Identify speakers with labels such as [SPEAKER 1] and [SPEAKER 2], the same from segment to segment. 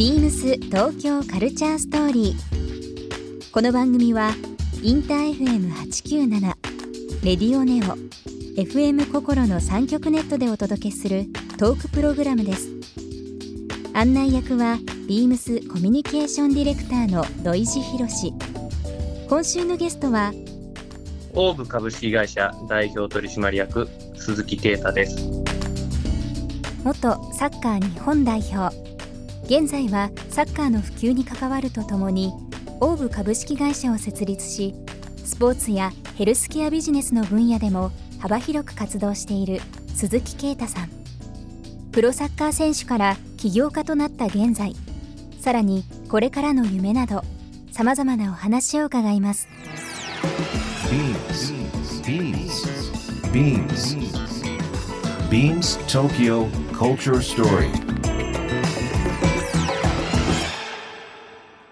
[SPEAKER 1] ビームス東京カルチャーストーリー。この番組はインター FM897 レディオネオ FM 心の三極ネットでお届けするトークプログラムです。案内役はビームスコミュニケーションディレクターの土井博志。今週のゲストは
[SPEAKER 2] オーブ株式会社代表取締役鈴木啓太です
[SPEAKER 1] 元サッカー日本代表現在はサッカーの普及に関わるとともにオーブ株式会社を設立しスポーツやヘルスケアビジネスの分野でも幅広く活動している鈴木啓太さん。プロサッカー選手から起業家となった現在さらにこれからの夢などさまざまなお話を伺います。
[SPEAKER 3] BeamsBeamsBeamsTokyo Culture Story.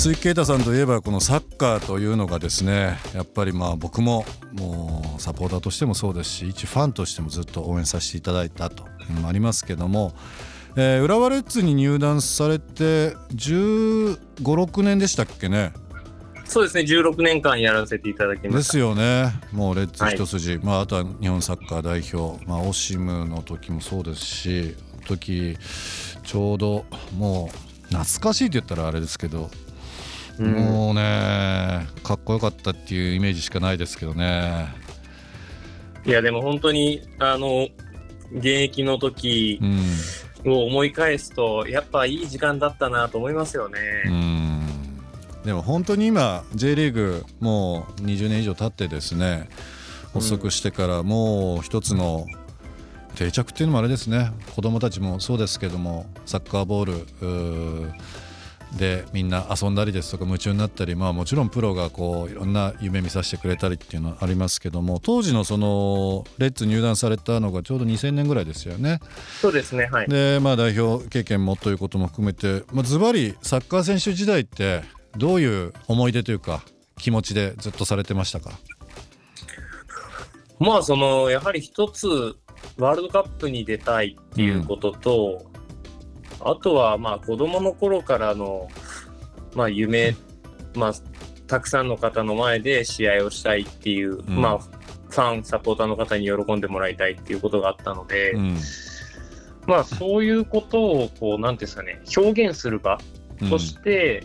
[SPEAKER 4] 鈴木啓太さんといえばこのサッカーというのがですねやっぱりまあ僕ももうサポーターとしてもそうですし一ファンとしてもずっと応援させていただいたというのもありますけども、えー浦和レッズに入団されて1 5 6年でしたっけね？
[SPEAKER 2] そうですね16年間やらせていただきました。
[SPEAKER 4] ですよね。もうレッズ一筋、まあ、あとは日本サッカー代表、まあ、オシムの時もそうですし時ちょうどもう懐かしいって言ったらあれですけど
[SPEAKER 2] うん。
[SPEAKER 4] もうねかっこよかったっていうイメージしかないですけどね。
[SPEAKER 2] いやでも本当にあの現役の時
[SPEAKER 4] うん、
[SPEAKER 2] を思い返すとやっぱいい時間だったなと思いますよ
[SPEAKER 4] う
[SPEAKER 2] ね、
[SPEAKER 4] ん、でも本当に今 J リーグもう20年以上経ってですね発足してからもう一つの定着っていうのもあれですね。子供たちもそうですけどもサッカーボールでみんな遊んだりですとか夢中になったりまあもちろんプロがこういろんな夢見させてくれたりっていうのはありますけども当時のそのレッツ入団されたのがちょうど2000年ぐらいですよね。
[SPEAKER 2] そうですねはい
[SPEAKER 4] でまあ代表経験もということも含めて、まあ、ズバリサッカー選手時代ってどういう思い出というか気持ちでずっとされてましたか？
[SPEAKER 2] まあそのやはり一つワールドカップに出たいっていうことと、あとはまあ子供の頃からのまあ夢、まあたくさんの方の前で試合をしたいっていう、
[SPEAKER 4] うん。
[SPEAKER 2] まあファンサポーターの方に喜んでもらいたいっていうことがあったので、
[SPEAKER 4] うん。
[SPEAKER 2] まあそういうことをこうなんていうんですかね表現する場として、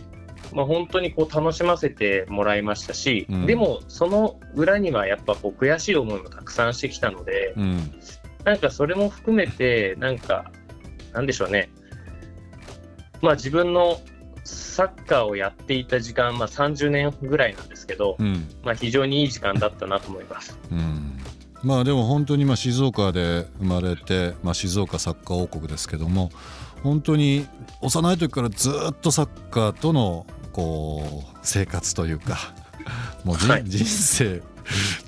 [SPEAKER 2] まあ、本当にこう楽しませてもらいましたし、
[SPEAKER 4] うん。
[SPEAKER 2] でもその裏にはやっぱこう悔しい思いもたくさんしてきたので、
[SPEAKER 4] うん。
[SPEAKER 2] なんかそれも含めてなんかなんでしょうねまあ自分のサッカーをやっていた時間、まあ、30年ぐらいなんですけど、
[SPEAKER 4] うん。
[SPEAKER 2] まあ、非常にいい時間だったなと思います。
[SPEAKER 4] うん。まあでも本当にまあ静岡で生まれて、まあ、静岡サッカー王国ですけども本当に幼い時からずっとサッカーとのこう生活というかもうじ、
[SPEAKER 2] はい。
[SPEAKER 4] 人生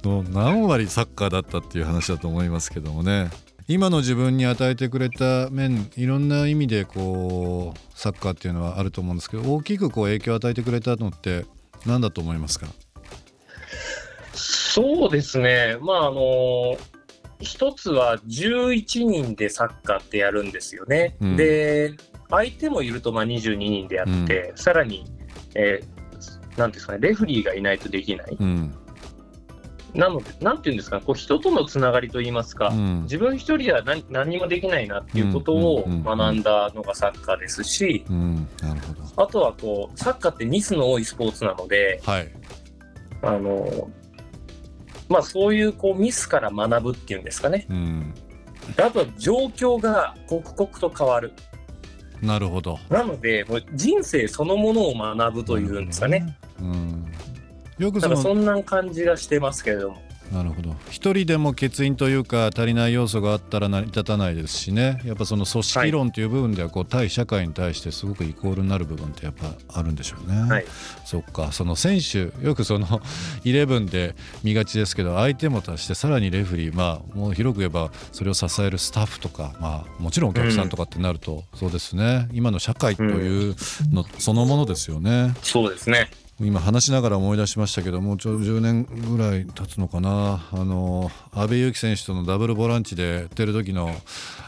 [SPEAKER 4] の何割サッカーだったっていう話だと思いますけどもね今の自分に与えてくれた面いろんな意味でこうサッカーっていうのはあると思うんですけど大きくこう影響を与えてくれたのって何だと思いますか？
[SPEAKER 2] そうですね、まああの一つは11人でサッカーってやるんですよね。
[SPEAKER 4] うん。
[SPEAKER 2] で、相手もいるとまあ22人でやって、さらに、えーなんですかね、レフリーがいないとできない。
[SPEAKER 4] うん
[SPEAKER 2] なので、なんていうんですか、こう人とのつながりといいますか、
[SPEAKER 4] うん。
[SPEAKER 2] 自分一人では何何にもできないなっていうことを
[SPEAKER 4] うんうんうんうん。
[SPEAKER 2] 学んだのがサッカーですし、あとはこうサッカーってミスの多いスポーツなので、
[SPEAKER 4] はい。
[SPEAKER 2] あのまあ、そういうこうミスから学ぶっていうんですかね。
[SPEAKER 4] うん。
[SPEAKER 2] あとは状況が刻々と変わる。
[SPEAKER 4] なるほど。
[SPEAKER 2] なので、もう人生そのものを学ぶというんですかね。
[SPEAKER 4] うん、よくその
[SPEAKER 2] そんな感じがしてますけれども。
[SPEAKER 4] なるほど。一人でも欠員というか足りない要素があったら成り立たないですしね。やっぱその組織論という部分ではこう対社会に対してすごくイコールになる部分ってやっぱあるんでしょうね。
[SPEAKER 2] はい、
[SPEAKER 4] そっか。その選手よくその 11で見がちですけど相手も足してさらにレフェリーまあもう広く言えばそれを支えるスタッフとかまあもちろんお客さんとかってなると、そうですね。今の社会というのそのものですよね。
[SPEAKER 2] そうですね
[SPEAKER 4] 今話しながら思い出しましたけどもうちょ10年ぐらい経つのかな。あの阿部勇樹選手とのダブルボランチでやってる時の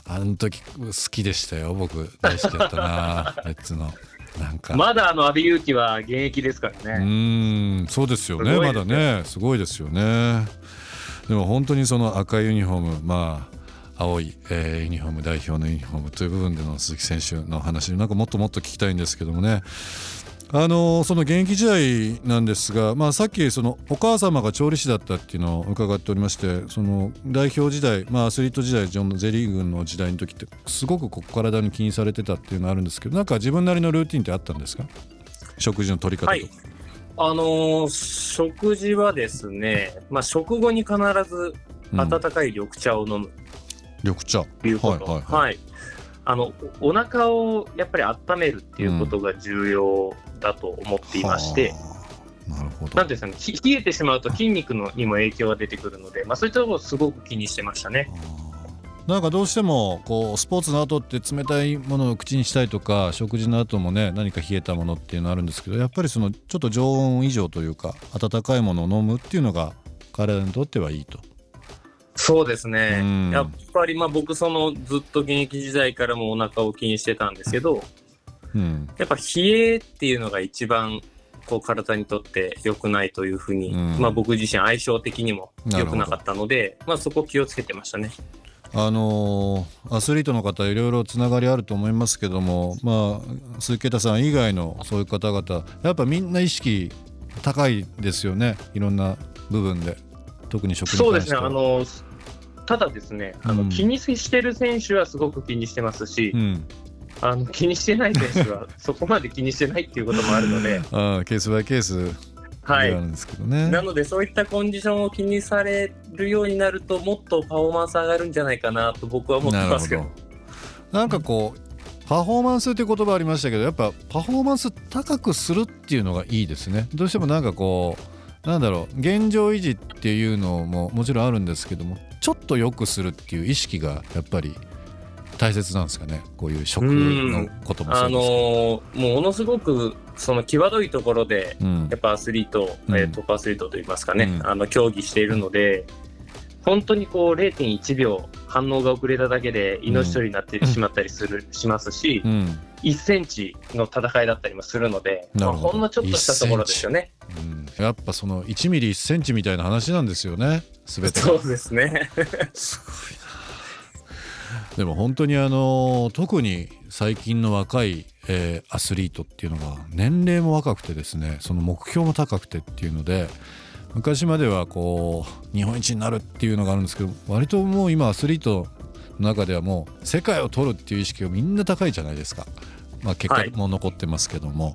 [SPEAKER 4] あの時好きでしたよ僕。大好きだったな レッツの。なんか。
[SPEAKER 2] まだあの阿部勇樹は現役ですから
[SPEAKER 4] う
[SPEAKER 2] ね。
[SPEAKER 4] ーんそうですよね
[SPEAKER 2] ね
[SPEAKER 4] まだね。すごいですよね。でも本当にその赤いユニフォームまあ青い、えーユニフォーム代表のユニフォームという部分での鈴木選手の話なんかもっともっと聞きたいんですけどもねあのその現役時代なんですが、まあ、さっきそのお母様が調理師だったっていうのを伺っておりましてその代表時代、まあ、アスリート時代ジョンのゼリーグの時代の時ってすごくこう体に気にされてたっていうのがあるんですけどなんか自分なりのルーティンってあったんですか？食事の取り方とか、
[SPEAKER 2] はい。あのー食事はですね、まあ、食後に必ず
[SPEAKER 4] うん。
[SPEAKER 2] 温かい緑茶を飲む。
[SPEAKER 4] 緑茶。
[SPEAKER 2] ということ、
[SPEAKER 4] はいはい。はい
[SPEAKER 2] あのおお腹をやっぱり温めるっていうことが重要だと思っていまして、
[SPEAKER 4] はあなるほど
[SPEAKER 2] なんていうんですかね、ひ冷えてしまうと筋肉のにも影響が出てくるので、まあ、そういったところをすごく気にしてましたね。
[SPEAKER 4] なんかどうしてもこうスポーツの後って冷たいものを口にしたいとか食事の後もね何か冷えたものっていうのあるんですけどやっぱりそのちょっと常温以上というか温かいものを飲むっていうのが体にとってはいいと。
[SPEAKER 2] そうですね、
[SPEAKER 4] うん。
[SPEAKER 2] やっぱりまあ僕、そのずっと現役時代からもお腹を気にしてたんですけど、
[SPEAKER 4] うん。
[SPEAKER 2] やっぱ冷えっていうのが一番こう体にとって良くないというふうに、
[SPEAKER 4] うん。
[SPEAKER 2] まあ、僕自身相性的にも良くなかったので、まあ、そこ気をつけてましたね。
[SPEAKER 4] あのーアスリートの方いろいろつながりあると思いますけどもまあ鈴木啓太さん以外のそういう方々やっぱみんな意識高いですよね。いろんな部分で。特に食に
[SPEAKER 2] そうですね。あのただですねあの、
[SPEAKER 4] うん
[SPEAKER 2] 気にしてる選手はすごく気にしてますし、
[SPEAKER 4] うん、
[SPEAKER 2] あの気にしてない選手は そこまで気にしてないっていうこともあるので、
[SPEAKER 4] あーケースバイケースで
[SPEAKER 2] はい。
[SPEAKER 4] ある、んですけどね。
[SPEAKER 2] なのでそういったコンディションを気にされるようになるともっとパフォーマンス上がるんじゃないかなと僕は思ってますけど。
[SPEAKER 4] ど。なんかこうパフォーマンスって言葉ありましたけどやっぱパフォーマンス高くするっていうのがいいですね。どうしてもなんかこうなんだろう現状維持っていうのももちろんあるんですけどもちょっと良くするっていう意識がやっぱり大切なんですかね？こういう食のこともそ
[SPEAKER 2] あの
[SPEAKER 4] うです
[SPEAKER 2] ーもうものすごくその際どいところでやっぱアスリート、
[SPEAKER 4] うん。
[SPEAKER 2] えートップアスリートといいますかね、
[SPEAKER 4] うん。
[SPEAKER 2] あの競技しているので、本当にこう0.1秒反応が遅れただけで命取りになってしまったりする、しますし、
[SPEAKER 4] うん。
[SPEAKER 2] 1センチの戦いだったりもするので、まあ、
[SPEAKER 4] ほ
[SPEAKER 2] んのちょっとしたところですよね。
[SPEAKER 4] うんやっぱその1ミリ1センチみたいな話なんですよね全てが
[SPEAKER 2] そうですね。
[SPEAKER 4] すごいなでも本当にあの特に最近の若い、えーアスリートっていうのが年齢も若くてですねその目標も高くてっていうので昔まではこう日本一になるっていうのがあるんですけど割ともう今アスリートの中ではもう世界を取るっていう意識がみんな高いじゃないですか。まあ、結果も残ってますけども、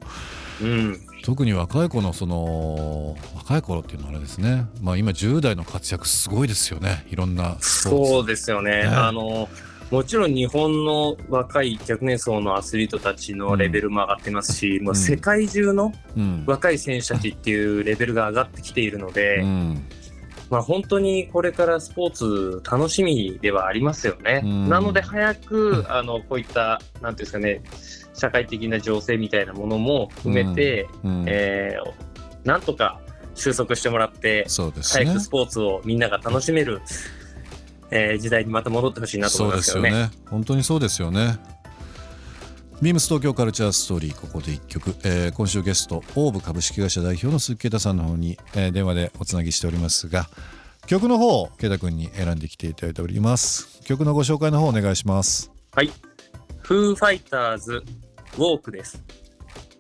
[SPEAKER 2] うん、
[SPEAKER 4] 特に若い子のその若い頃っていうのはあれですね、まあ、今10代の活躍すごいですよね。いろんな
[SPEAKER 2] そうですよね。
[SPEAKER 4] ね。
[SPEAKER 2] あのもちろん日本の若い若年層のアスリートたちのレベルも上がってますし、もう世界中の
[SPEAKER 4] うん。
[SPEAKER 2] 若い選手たちっていうレベルが上がってきているので、
[SPEAKER 4] うん
[SPEAKER 2] まあ、本当にこれからスポーツ楽しみではありますよね。
[SPEAKER 4] うん。
[SPEAKER 2] なので早く あのこういったなんていうんですかね社会的な情勢みたいなものも含めて、
[SPEAKER 4] うん。
[SPEAKER 2] えーなんとか収束してもらって
[SPEAKER 4] そうですね。
[SPEAKER 2] 早くスポーツをみんなが楽しめる、えー時代にまた戻ってほしいなと
[SPEAKER 4] そ
[SPEAKER 2] 思いうまけどね。
[SPEAKER 4] よね。本当にそうですよねビームス東京カルチャーストーリーここで一曲、えー今週ゲストオーブ株式会社代表の鈴木啓太さんの方に、えー電話でおつなぎしておりますが曲の方を啓太君に選んできていただいております曲のご紹介の方お願いします
[SPEAKER 2] はい。フーファイターズウォークです。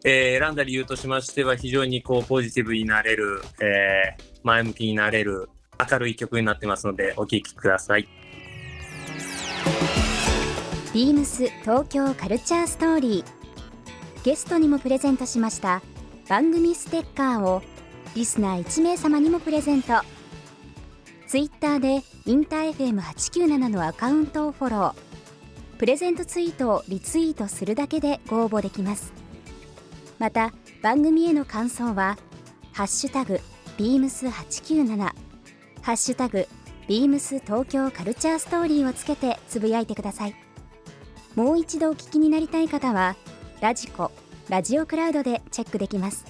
[SPEAKER 2] えー選んだ理由としましては非常にこうポジティブになれる、えー前向きになれる明るい曲になってますのでお聴きください。
[SPEAKER 1] ビームス東京カルチャーストーリー。ゲストにもプレゼントしました番組ステッカーをリスナー1名様にもプレゼント。ツイッターでインター FM897 のアカウントをフォロー。プレゼントツイートをリツイートするだけでご応募できます。また番組への感想は「ハッシュタグビームス897」「ハッシュタグビームス東京カルチャーストーリー」をつけてつぶやいてください。もう一度お聞きになりたい方はラジコラジオクラウドでチェックできます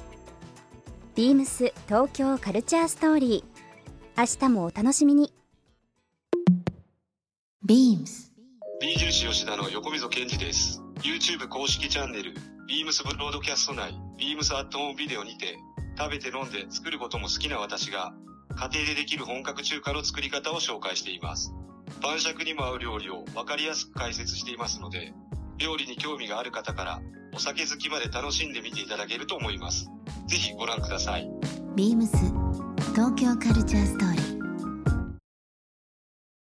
[SPEAKER 1] ビームス東京カルチャーストーリー明日もお楽しみに
[SPEAKER 5] BEAMS
[SPEAKER 6] B 印吉田の横溝健二です。YouTube 公式チャンネル、Beams ブロードキャスト内、Beams アットホームビデオにて、食べて飲んで作ることも好きな私が、家庭でできる本格中華の作り方を紹介しています。晩酌にも合う料理を分かりやすく解説していますので、料理に興味がある方から、お酒好きまで楽しんでみていただけると思います。ぜひご覧ください。
[SPEAKER 5] BEAMS 東京カルチャーストーリー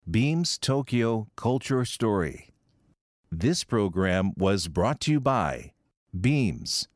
[SPEAKER 3] Beams Tokyo Culture Story. This program was brought to you by Beams.